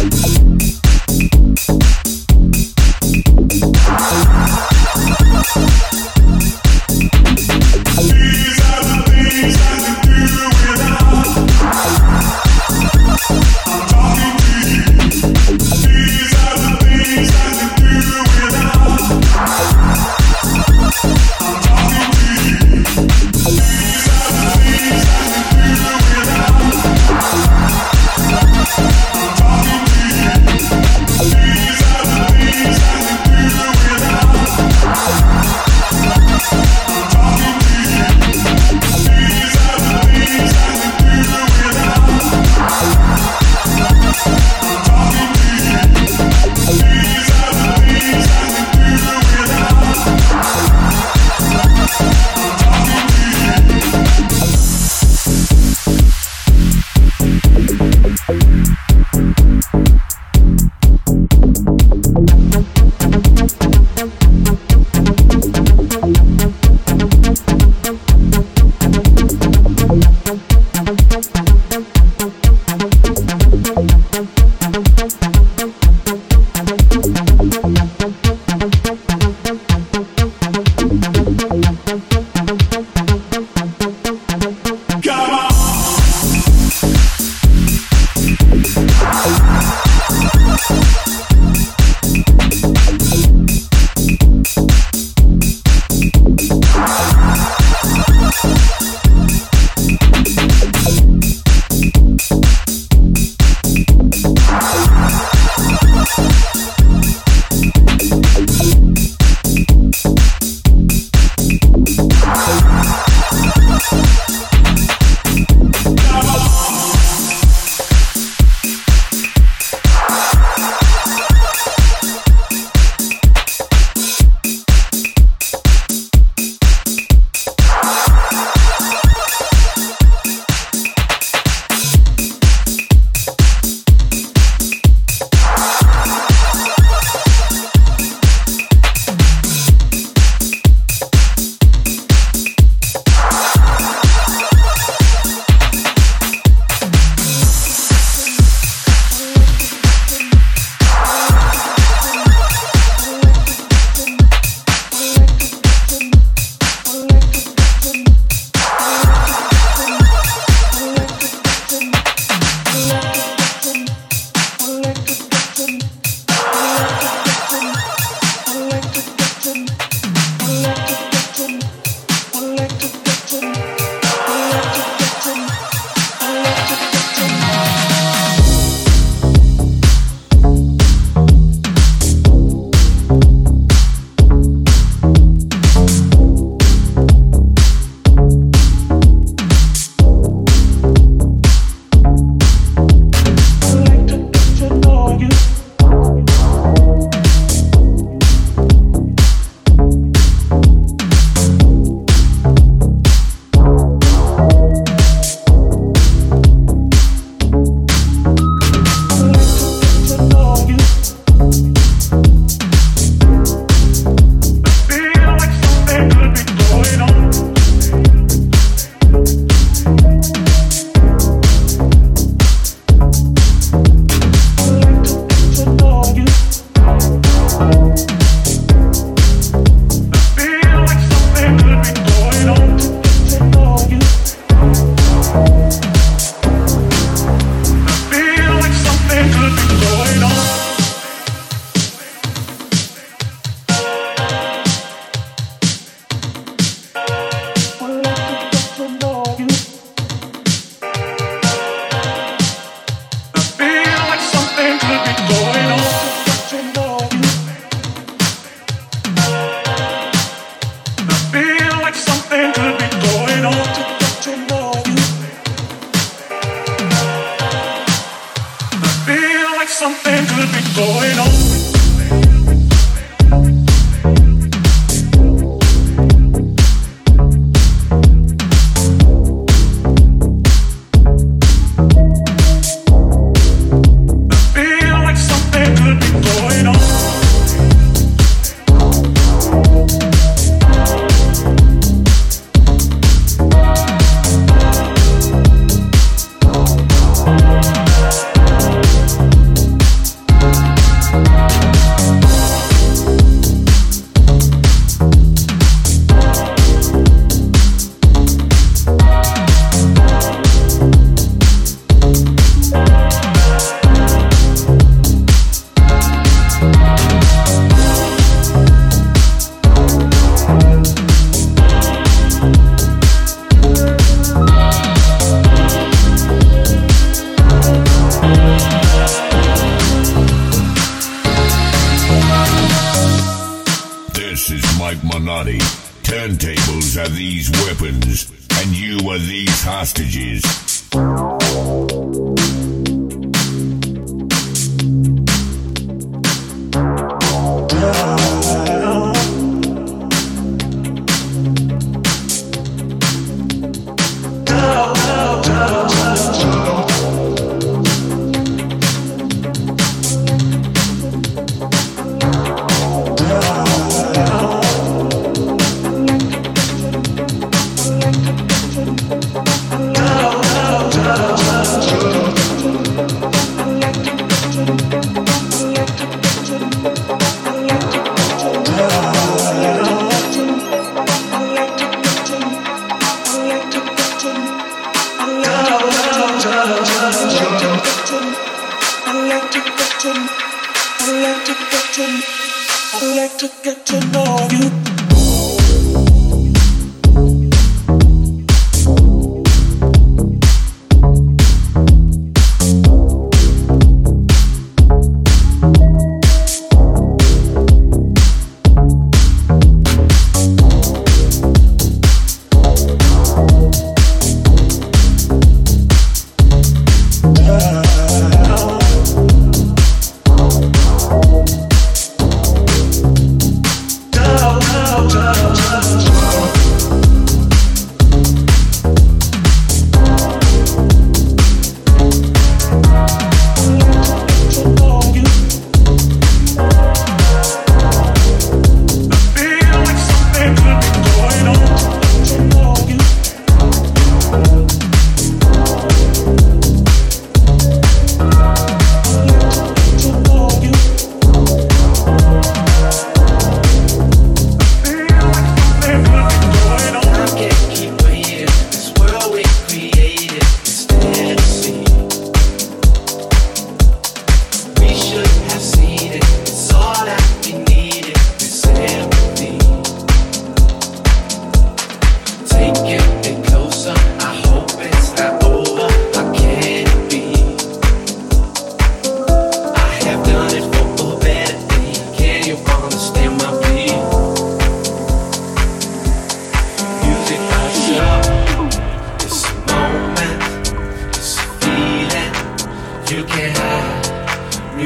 Bye.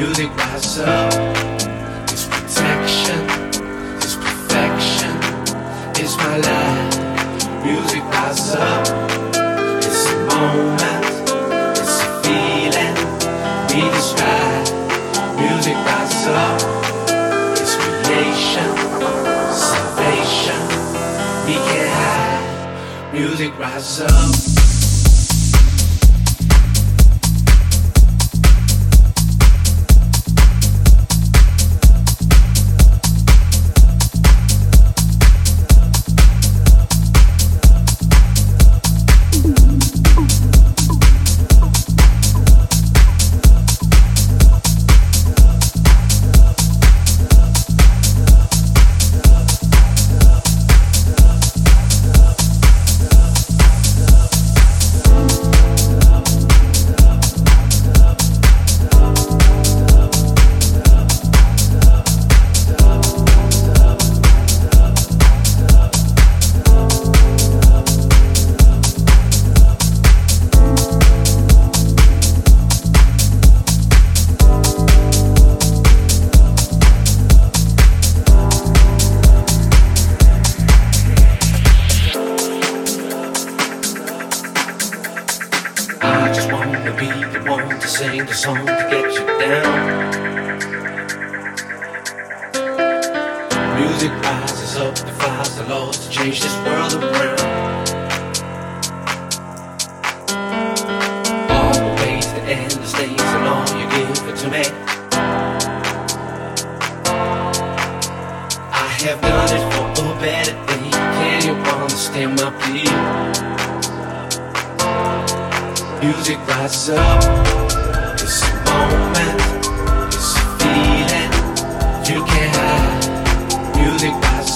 music rise up. It's protection, it's perfection, it's my life. Music rise up. It's a moment, it's a feeling. We describe music rise up. It's creation, salvation. We can't hide. Music rise up.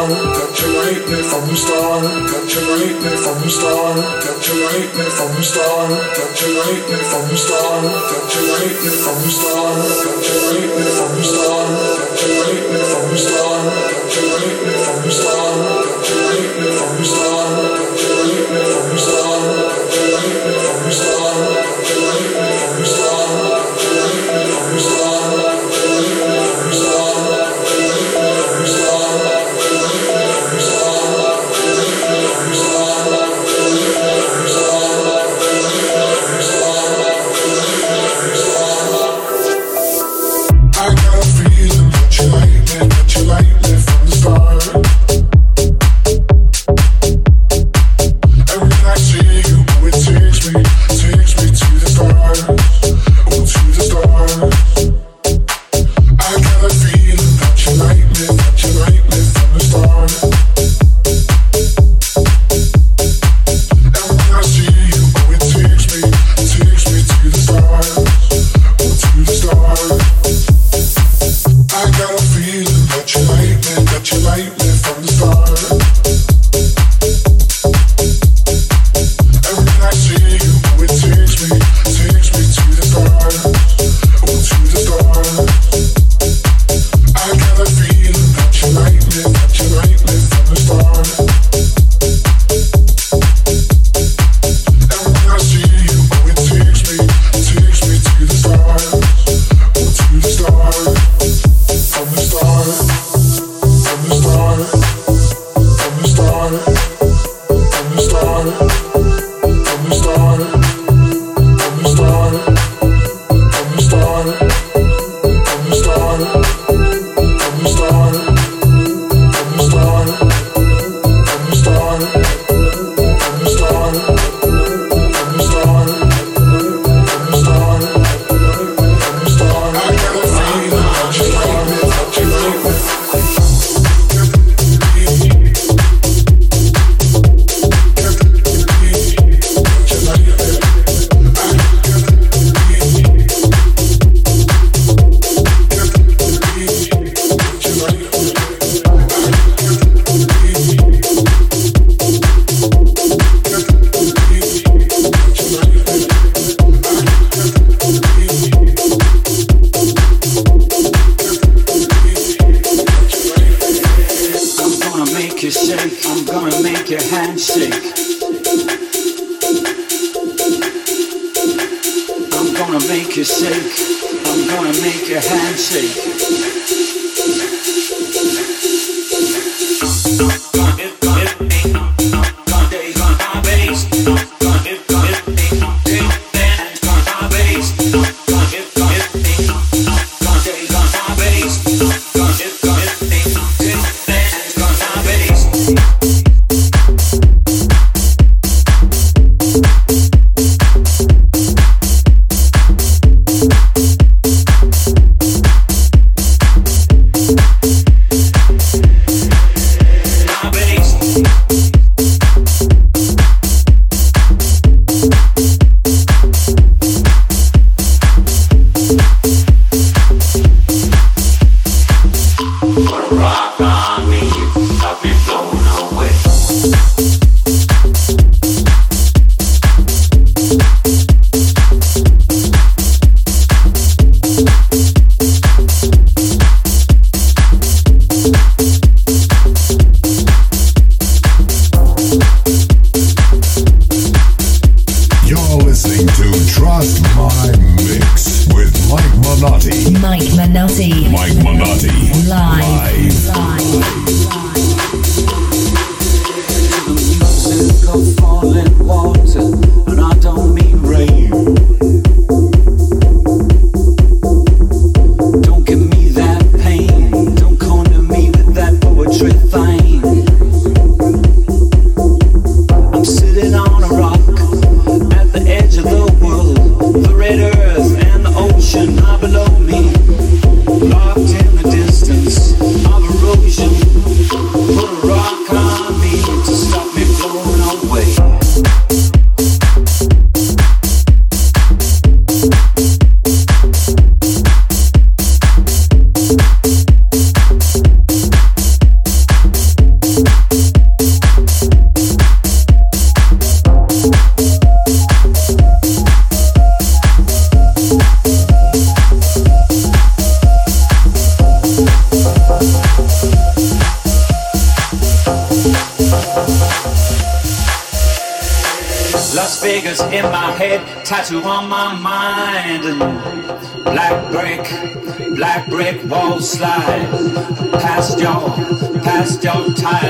Touch that you from the start, from the start, from the start, from the start, from the start, from the start, from the start, from the start, from the start. Trust my mix with Mike Manotti. Mike Manotti. Mike Manotti Live. On my mind. Black brick, black brick wall slide. Past your, past your tired